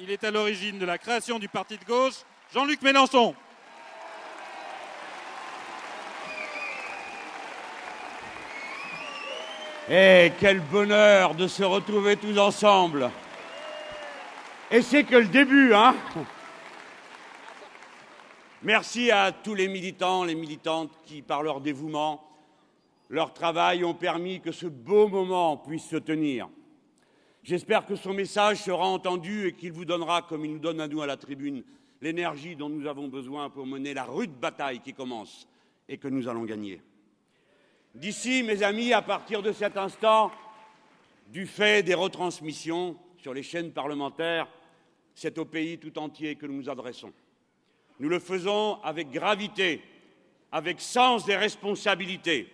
Il est à l'origine de la création du parti de gauche, Jean-Luc Mélenchon. Eh, quel bonheur de se retrouver tous ensemble. Et c'est que le début, hein Merci à tous les militants, les militantes qui, par leur dévouement, leur travail, ont permis que ce beau moment puisse se tenir. J'espère que son message sera entendu et qu'il vous donnera, comme il nous donne à nous à la tribune, l'énergie dont nous avons besoin pour mener la rude bataille qui commence et que nous allons gagner. D'ici, mes amis, à partir de cet instant, du fait des retransmissions sur les chaînes parlementaires, c'est au pays tout entier que nous nous adressons. Nous le faisons avec gravité, avec sens des responsabilités.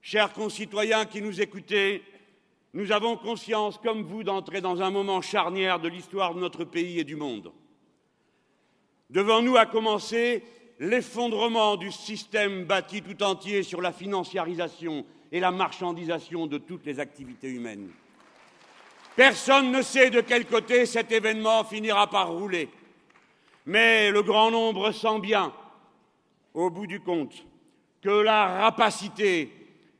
Chers concitoyens qui nous écoutez, nous avons conscience, comme vous, d'entrer dans un moment charnière de l'histoire de notre pays et du monde. Devant nous a commencé l'effondrement du système bâti tout entier sur la financiarisation et la marchandisation de toutes les activités humaines. Personne ne sait de quel côté cet événement finira par rouler, mais le grand nombre sent bien, au bout du compte, que la rapacité,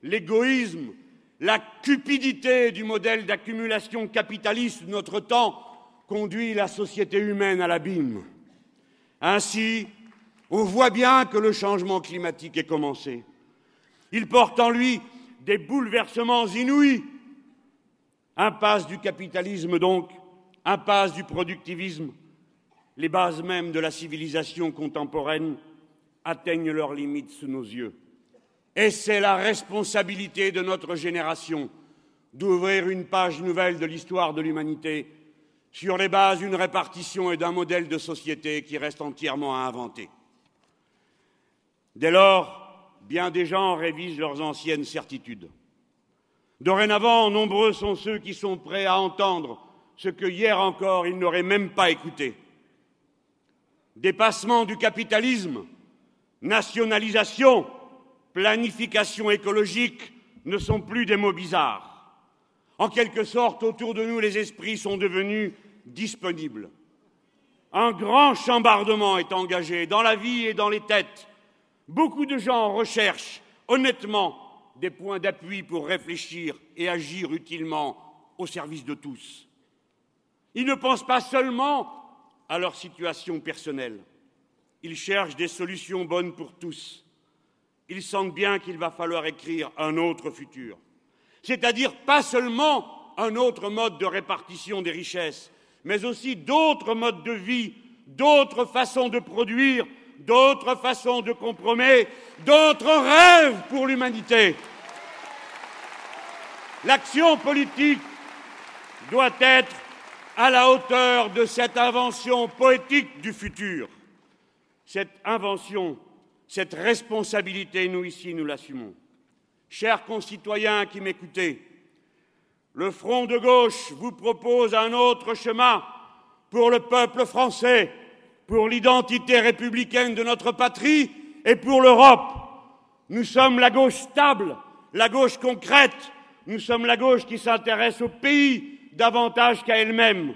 l'égoïsme, la cupidité du modèle d'accumulation capitaliste de notre temps conduit la société humaine à l'abîme. Ainsi, on voit bien que le changement climatique est commencé. Il porte en lui des bouleversements inouïs. Impasse du capitalisme donc, impasse du productivisme. Les bases mêmes de la civilisation contemporaine atteignent leurs limites sous nos yeux. Et c'est la responsabilité de notre génération d'ouvrir une page nouvelle de l'histoire de l'humanité sur les bases d'une répartition et d'un modèle de société qui reste entièrement à inventer. Dès lors, bien des gens révisent leurs anciennes certitudes. Dorénavant, nombreux sont ceux qui sont prêts à entendre ce que hier encore ils n'auraient même pas écouté. Dépassement du capitalisme, nationalisation, planification écologique ne sont plus des mots bizarres. En quelque sorte, autour de nous, les esprits sont devenus disponibles. Un grand chambardement est engagé dans la vie et dans les têtes Beaucoup de gens recherchent honnêtement des points d'appui pour réfléchir et agir utilement au service de tous. Ils ne pensent pas seulement à leur situation personnelle. Ils cherchent des solutions bonnes pour tous. Ils sentent bien qu'il va falloir écrire un autre futur. C'est-à-dire pas seulement un autre mode de répartition des richesses, mais aussi d'autres modes de vie, d'autres façons de produire, d'autres façons de compromettre, d'autres rêves pour l'humanité. L'action politique doit être à la hauteur de cette invention poétique du futur. Cette invention, cette responsabilité, nous ici, nous l'assumons. Chers concitoyens qui m'écoutez, le Front de gauche vous propose un autre chemin pour le peuple français pour l'identité républicaine de notre patrie et pour l'Europe. Nous sommes la gauche stable, la gauche concrète, nous sommes la gauche qui s'intéresse au pays davantage qu'à elle-même.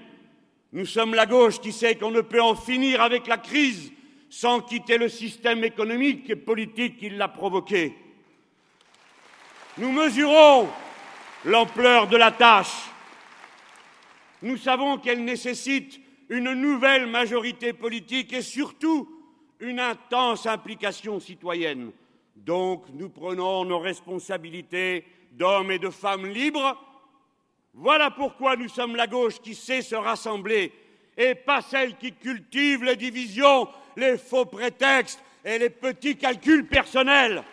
Nous sommes la gauche qui sait qu'on ne peut en finir avec la crise sans quitter le système économique et politique qui l'a provoqué. Nous mesurons l'ampleur de la tâche. Nous savons qu'elle nécessite une nouvelle majorité politique et surtout une intense implication citoyenne. Donc nous prenons nos responsabilités d'hommes et de femmes libres. Voilà pourquoi nous sommes la gauche qui sait se rassembler et pas celle qui cultive les divisions, les faux prétextes et les petits calculs personnels.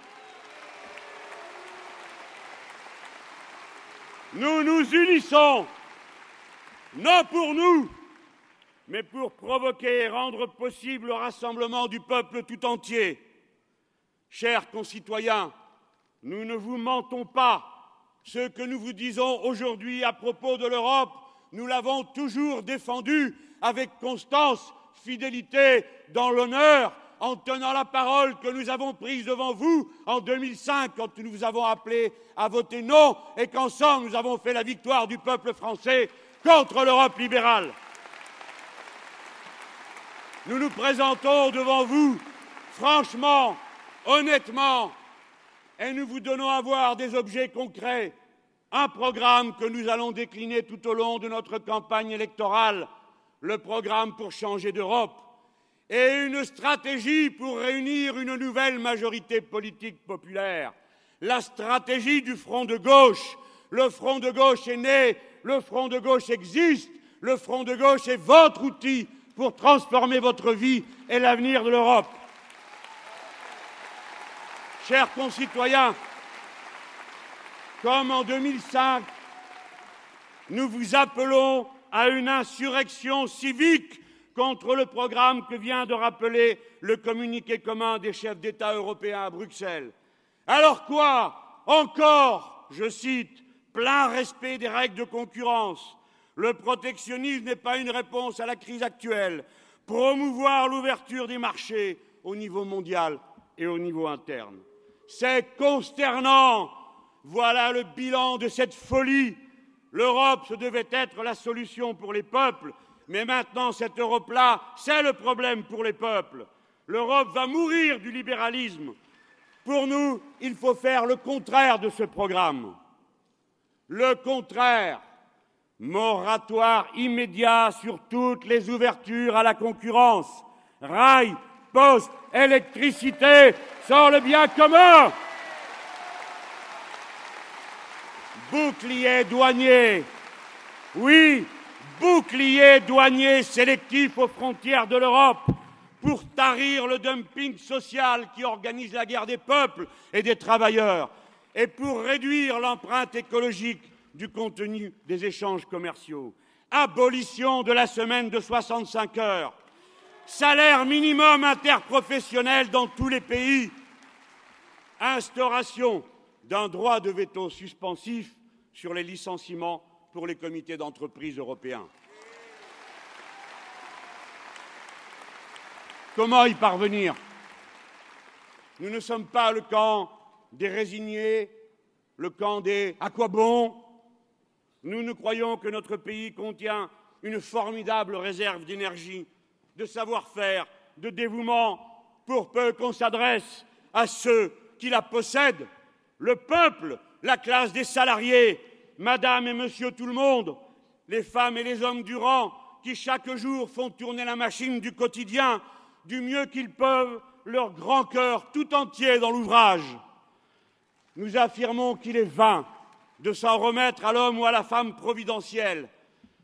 Nous nous unissons, non pour nous, mais pour provoquer et rendre possible le rassemblement du peuple tout entier. Chers concitoyens, nous ne vous mentons pas. Ce que nous vous disons aujourd'hui à propos de l'Europe, nous l'avons toujours défendu avec constance, fidélité, dans l'honneur, en tenant la parole que nous avons prise devant vous en 2005 quand nous vous avons appelé à voter non et qu'ensemble nous avons fait la victoire du peuple français contre l'Europe libérale. nous nous présentons devant vous franchement, honnêtement, et nous vous donnons à voir des objets concrets, un programme que nous allons décliner tout au long de notre campagne électorale, le programme pour changer d'Europe, et une stratégie pour réunir une nouvelle majorité politique populaire, la stratégie du front de gauche. Le front de gauche est né, le front de gauche existe, le front de gauche est votre outil pour transformer votre vie et l'avenir de l'Europe. Chers concitoyens, comme en 2005, nous vous appelons à une insurrection civique contre le programme que vient de rappeler le communiqué commun des chefs d'État européens à Bruxelles. Alors quoi? Encore, je cite, plein respect des règles de concurrence, le protectionnisme n'est pas une réponse à la crise actuelle. Promouvoir l'ouverture des marchés au niveau mondial et au niveau interne. C'est consternant. Voilà le bilan de cette folie. L'Europe, ce devait être la solution pour les peuples, mais maintenant cette Europe-là, c'est le problème pour les peuples. L'Europe va mourir du libéralisme. Pour nous, il faut faire le contraire de ce programme. Le contraire moratoire immédiat sur toutes les ouvertures à la concurrence, rail, poste, électricité, sans le bien commun. Bouclier douanier, oui, bouclier douanier sélectif aux frontières de l'Europe pour tarir le dumping social qui organise la guerre des peuples et des travailleurs et pour réduire l'empreinte écologique du contenu des échanges commerciaux, abolition de la semaine de 65 heures, salaire minimum interprofessionnel dans tous les pays, instauration d'un droit de veto suspensif sur les licenciements pour les comités d'entreprise européens. Comment y parvenir? Nous ne sommes pas le camp des résignés, le camp des à quoi bon? Nous, nous croyons que notre pays contient une formidable réserve d'énergie, de savoir-faire, de dévouement, pour peu qu'on s'adresse à ceux qui la possèdent, le peuple, la classe des salariés, madame et monsieur tout le monde, les femmes et les hommes du rang, qui chaque jour font tourner la machine du quotidien du mieux qu'ils peuvent, leur grand cœur tout entier dans l'ouvrage. Nous affirmons qu'il est vain de s'en remettre à l'homme ou à la femme providentielle,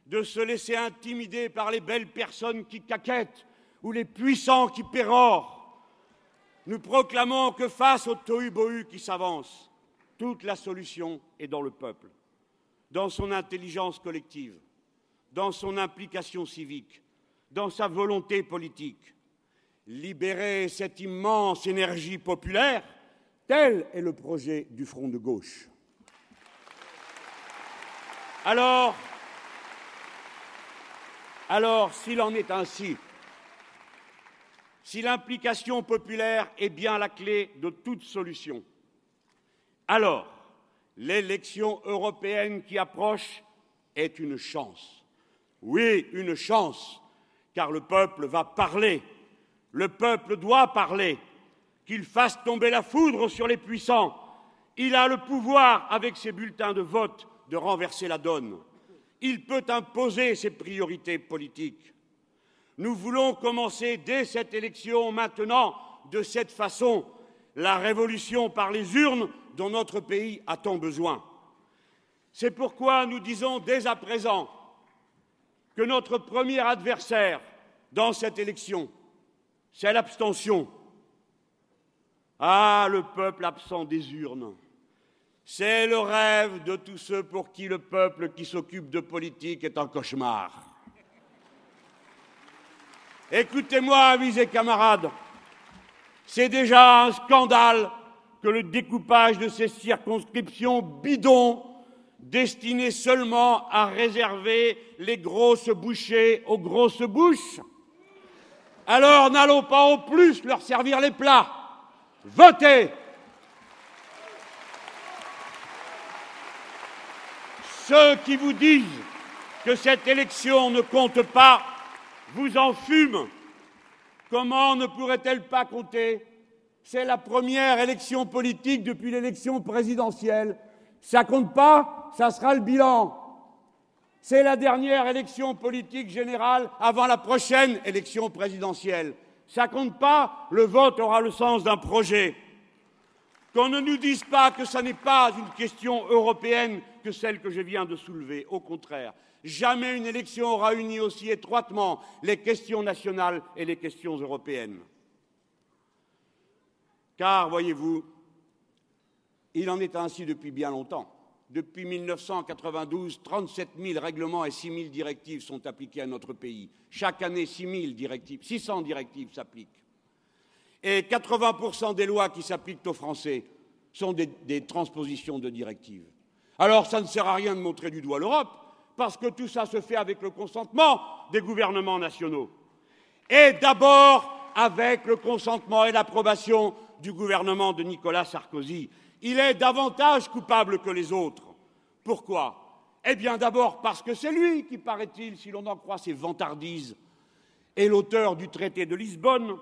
de se laisser intimider par les belles personnes qui caquettent ou les puissants qui pérorent. Nous proclamons que face au tohu-bohu qui s'avance, toute la solution est dans le peuple, dans son intelligence collective, dans son implication civique, dans sa volonté politique. Libérer cette immense énergie populaire, tel est le projet du Front de gauche. Alors, s'il en est ainsi, si l'implication populaire est bien la clé de toute solution, alors l'élection européenne qui approche est une chance. Oui, une chance, car le peuple va parler, le peuple doit parler, qu'il fasse tomber la foudre sur les puissants. Il a le pouvoir, avec ses bulletins de vote, de renverser la donne. Il peut imposer ses priorités politiques. Nous voulons commencer dès cette élection maintenant, de cette façon, la révolution par les urnes dont notre pays a tant besoin. C'est pourquoi nous disons dès à présent que notre premier adversaire dans cette élection, c'est l'abstention. Ah, le peuple absent des urnes. C'est le rêve de tous ceux pour qui le peuple qui s'occupe de politique est un cauchemar. Écoutez-moi, amis et camarades, c'est déjà un scandale que le découpage de ces circonscriptions bidons destinées seulement à réserver les grosses bouchées aux grosses bouches. Alors n'allons pas en plus leur servir les plats. Votez Ceux qui vous disent que cette élection ne compte pas vous en fument. Comment ne pourrait-elle pas compter? C'est la première élection politique depuis l'élection présidentielle. Ça compte pas, ça sera le bilan. C'est la dernière élection politique générale avant la prochaine élection présidentielle. Ça compte pas, le vote aura le sens d'un projet. Qu'on ne nous dise pas que ce n'est pas une question européenne que celle que je viens de soulever. Au contraire, jamais une élection aura uni aussi étroitement les questions nationales et les questions européennes. Car, voyez-vous, il en est ainsi depuis bien longtemps. Depuis 1992, 37 000 règlements et 6 000 directives sont appliqués à notre pays. Chaque année, 6 000 directives, 600 directives s'appliquent. Et 80% des lois qui s'appliquent aux Français sont des, des, transpositions de directives. Alors, ça ne sert à rien de montrer du doigt l'Europe, parce que tout ça se fait avec le consentement des gouvernements nationaux. Et d'abord avec le consentement et l'approbation du gouvernement de Nicolas Sarkozy, il est davantage coupable que les autres. Pourquoi? Eh bien d'abord parce que c'est lui qui, paraît-il, si l'on en croit ses vantardises, est l'auteur du traité de Lisbonne.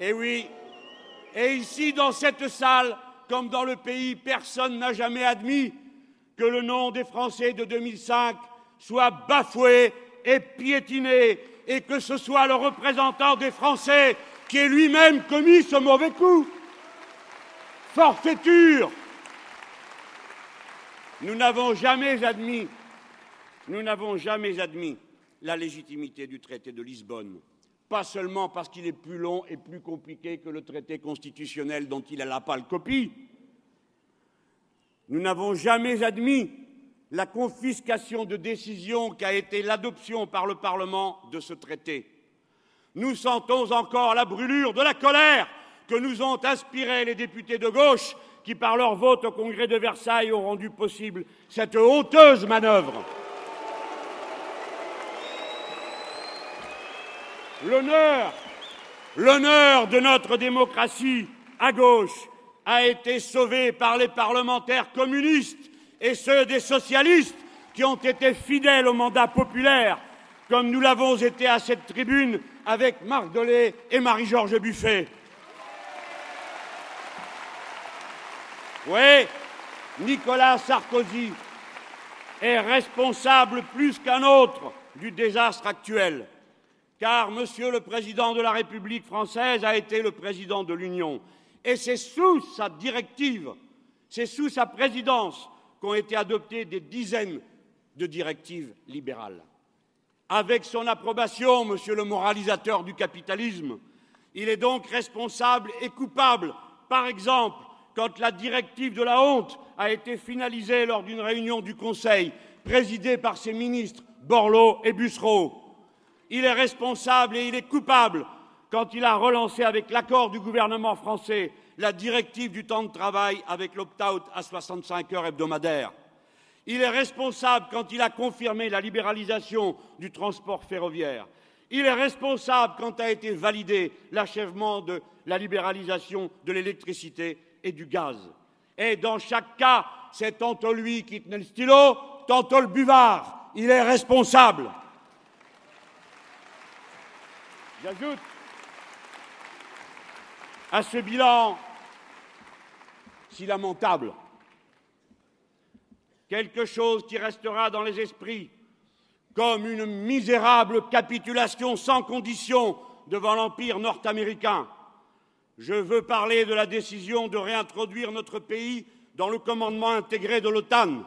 Eh oui, et ici, dans cette salle, comme dans le pays, personne n'a jamais admis que le nom des Français de 2005 soit bafoué et piétiné, et que ce soit le représentant des Français qui ait lui-même commis ce mauvais coup forfaiture. Nous n'avons jamais admis, nous n'avons jamais admis la légitimité du traité de Lisbonne, pas seulement parce qu'il est plus long et plus compliqué que le traité constitutionnel dont il a la pâle copie. Nous n'avons jamais admis la confiscation de décisions qu'a été l'adoption par le Parlement de ce traité. Nous sentons encore la brûlure de la colère que nous ont inspiré les députés de gauche qui, par leur vote au Congrès de Versailles, ont rendu possible cette honteuse manœuvre. L'honneur, l'honneur de notre démocratie à gauche a été sauvé par les parlementaires communistes et ceux des socialistes qui ont été fidèles au mandat populaire, comme nous l'avons été à cette tribune avec Marc Dolé et Marie-Georges Buffet. Oui, Nicolas Sarkozy est responsable plus qu'un autre du désastre actuel, car Monsieur le Président de la République française a été le président de l'Union, et c'est sous sa directive, c'est sous sa présidence qu'ont été adoptées des dizaines de directives libérales. Avec son approbation, Monsieur le moralisateur du capitalisme, il est donc responsable et coupable, par exemple, quand la directive de la honte a été finalisée lors d'une réunion du Conseil présidée par ses ministres Borloo et Bussereau. Il est responsable et il est coupable quand il a relancé avec l'accord du gouvernement français la directive du temps de travail avec l'opt-out à 65 heures hebdomadaires. Il est responsable quand il a confirmé la libéralisation du transport ferroviaire. Il est responsable quand a été validé l'achèvement de la libéralisation de l'électricité et du gaz. Et dans chaque cas, c'est tantôt lui qui tenait le stylo, tantôt le buvard. Il est responsable. J'ajoute à ce bilan si lamentable quelque chose qui restera dans les esprits comme une misérable capitulation sans condition devant l'Empire nord-américain je veux parler de la décision de réintroduire notre pays dans le commandement intégré de l'OTAN.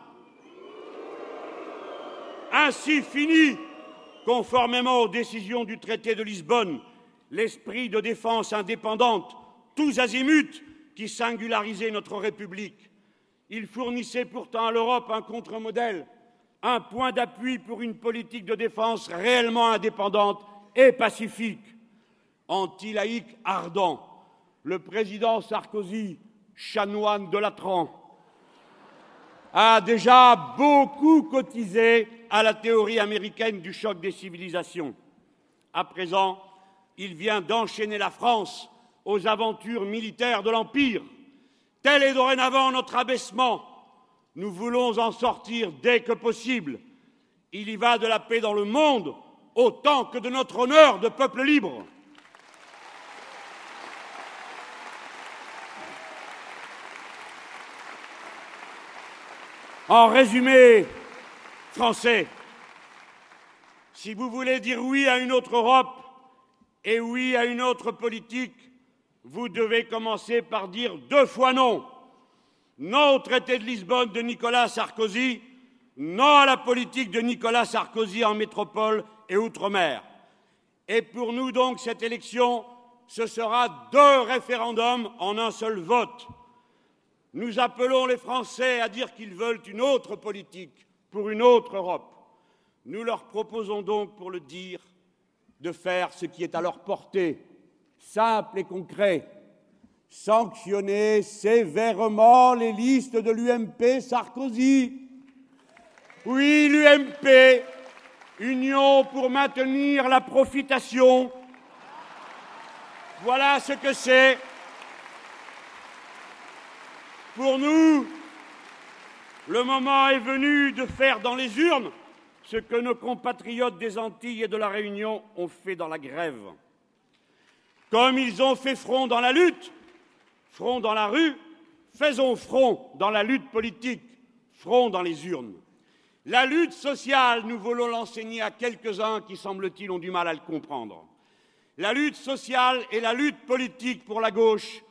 Ainsi fini, conformément aux décisions du traité de Lisbonne, l'esprit de défense indépendante, tous azimuts, qui singularisait notre République. Il fournissait pourtant à l'Europe un contre-modèle, un point d'appui pour une politique de défense réellement indépendante et pacifique, anti-laïque ardent, le président Sarkozy, chanoine de Latran, a déjà beaucoup cotisé à la théorie américaine du choc des civilisations. À présent, il vient d'enchaîner la France aux aventures militaires de l'Empire. Tel est dorénavant notre abaissement. Nous voulons en sortir dès que possible. Il y va de la paix dans le monde autant que de notre honneur de peuple libre. En résumé, Français, si vous voulez dire oui à une autre Europe et oui à une autre politique, vous devez commencer par dire deux fois non. Non au traité de Lisbonne de Nicolas Sarkozy, non à la politique de Nicolas Sarkozy en métropole et outre-mer. Et pour nous donc, cette élection, ce sera deux référendums en un seul vote. Nous appelons les Français à dire qu'ils veulent une autre politique pour une autre Europe. Nous leur proposons donc, pour le dire, de faire ce qui est à leur portée, simple et concret, sanctionner sévèrement les listes de l'UMP Sarkozy. Oui, l'UMP, Union pour maintenir la profitation. Voilà ce que c'est. Pour nous, le moment est venu de faire dans les urnes ce que nos compatriotes des Antilles et de la Réunion ont fait dans la grève. Comme ils ont fait front dans la lutte, front dans la rue, faisons front dans la lutte politique, front dans les urnes. La lutte sociale, nous voulons l'enseigner à quelques-uns qui, semble-t-il, ont du mal à le comprendre. La lutte sociale et la lutte politique pour la gauche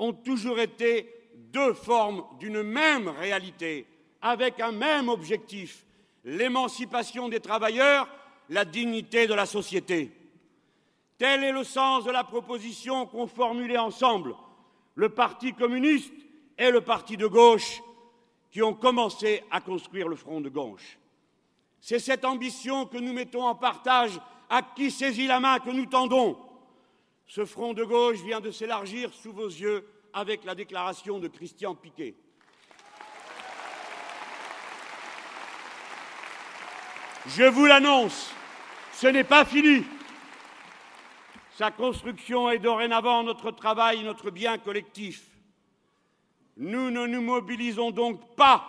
ont toujours été deux formes d'une même réalité, avec un même objectif, l'émancipation des travailleurs, la dignité de la société. Tel est le sens de la proposition qu'ont formulée ensemble le Parti communiste et le Parti de gauche qui ont commencé à construire le front de gauche. C'est cette ambition que nous mettons en partage à qui saisit la main que nous tendons. Ce front de gauche vient de s'élargir sous vos yeux avec la déclaration de Christian Piquet. Je vous l'annonce, ce n'est pas fini. Sa construction est dorénavant notre travail, notre bien collectif. Nous ne nous mobilisons donc pas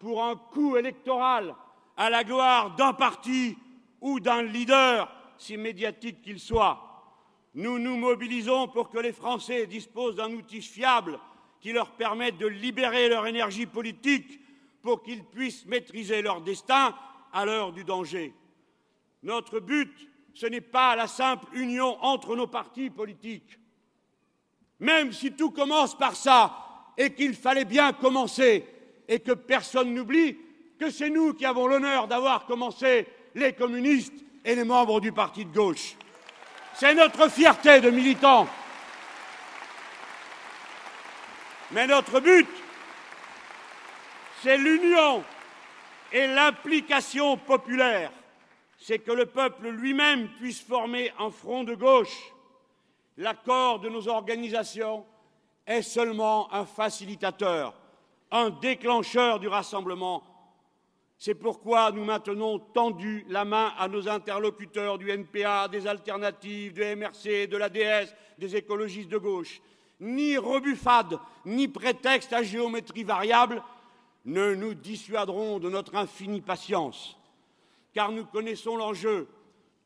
pour un coup électoral à la gloire d'un parti ou d'un leader, si médiatique qu'il soit. Nous nous mobilisons pour que les Français disposent d'un outil fiable qui leur permette de libérer leur énergie politique pour qu'ils puissent maîtriser leur destin à l'heure du danger. Notre but, ce n'est pas la simple union entre nos partis politiques. Même si tout commence par ça et qu'il fallait bien commencer et que personne n'oublie que c'est nous qui avons l'honneur d'avoir commencé les communistes et les membres du parti de gauche. C'est notre fierté de militants. Mais notre but, c'est l'union et l'implication populaire, c'est que le peuple lui-même puisse former un front de gauche. L'accord de nos organisations est seulement un facilitateur, un déclencheur du rassemblement. C'est pourquoi nous maintenons tendu la main à nos interlocuteurs du NPA, des alternatives, du MRC, de l'ADS, des écologistes de gauche. Ni rebuffade, ni prétexte à géométrie variable ne nous dissuaderont de notre infinie patience, car nous connaissons l'enjeu.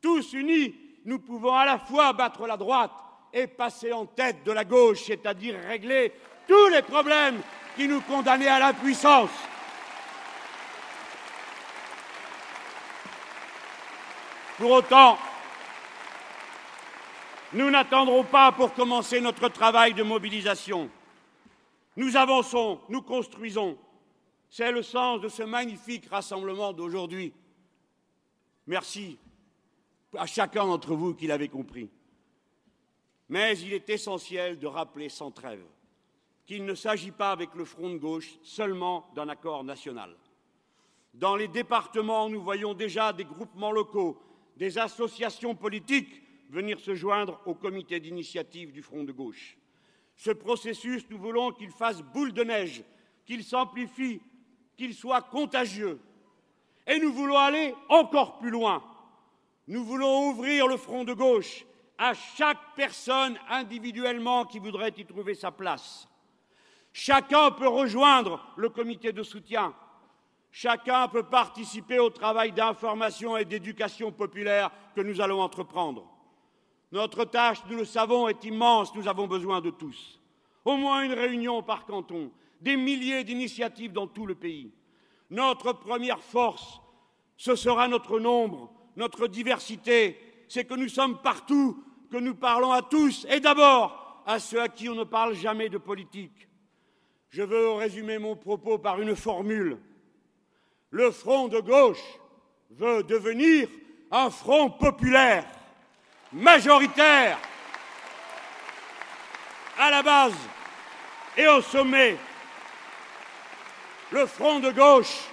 Tous unis, nous pouvons à la fois battre la droite et passer en tête de la gauche, c'est-à-dire régler tous les problèmes qui nous condamnaient à l'impuissance. Pour autant, nous n'attendrons pas pour commencer notre travail de mobilisation. Nous avançons, nous construisons, c'est le sens de ce magnifique rassemblement d'aujourd'hui. Merci à chacun d'entre vous qui l'avez compris. Mais il est essentiel de rappeler sans trêve qu'il ne s'agit pas avec le front de gauche seulement d'un accord national. Dans les départements, nous voyons déjà des groupements locaux, des associations politiques venir se joindre au comité d'initiative du front de gauche. Ce processus, nous voulons qu'il fasse boule de neige, qu'il s'amplifie qu'il soit contagieux. Et nous voulons aller encore plus loin. Nous voulons ouvrir le front de gauche à chaque personne individuellement qui voudrait y trouver sa place. Chacun peut rejoindre le comité de soutien. Chacun peut participer au travail d'information et d'éducation populaire que nous allons entreprendre. Notre tâche, nous le savons, est immense, nous avons besoin de tous. Au moins une réunion par canton, des milliers d'initiatives dans tout le pays. Notre première force, ce sera notre nombre, notre diversité, c'est que nous sommes partout, que nous parlons à tous, et d'abord à ceux à qui on ne parle jamais de politique. Je veux résumer mon propos par une formule. Le front de gauche veut devenir un front populaire, majoritaire, à la base et au sommet. Le front de gauche,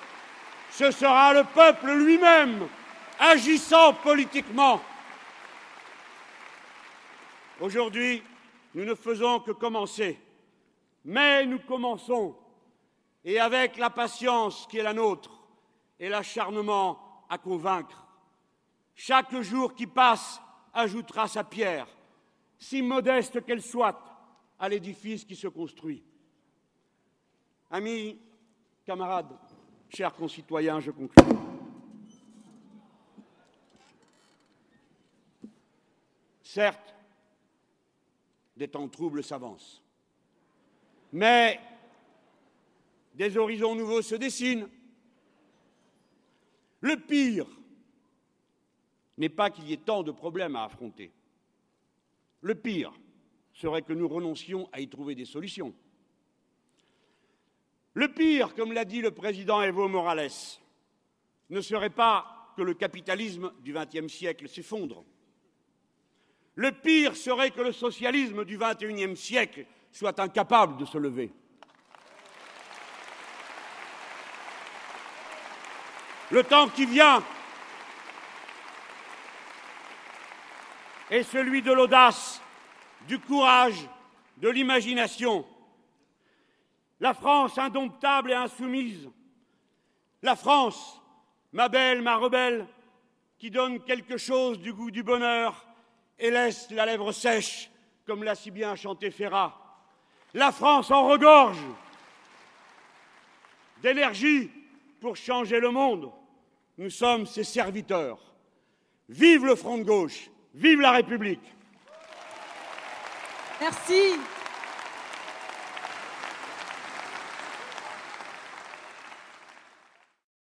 ce sera le peuple lui-même agissant politiquement. Aujourd'hui, nous ne faisons que commencer, mais nous commençons, et avec la patience qui est la nôtre et l'acharnement à convaincre. Chaque jour qui passe ajoutera sa pierre, si modeste qu'elle soit, à l'édifice qui se construit. Amis, camarades, chers concitoyens, je conclue. Certes, des temps troubles s'avancent, mais des horizons nouveaux se dessinent. Le pire n'est pas qu'il y ait tant de problèmes à affronter. Le pire serait que nous renoncions à y trouver des solutions. Le pire, comme l'a dit le président Evo Morales, ne serait pas que le capitalisme du XXe siècle s'effondre. Le pire serait que le socialisme du XXIe siècle soit incapable de se lever. Le temps qui vient est celui de l'audace, du courage, de l'imagination. La France indomptable et insoumise. La France, ma belle, ma rebelle, qui donne quelque chose du goût du bonheur et laisse la lèvre sèche, comme l'a si bien chanté Ferrat. La France en regorge d'énergie pour changer le monde. Nous sommes ses serviteurs. Vive le front de gauche, vive la République. Merci.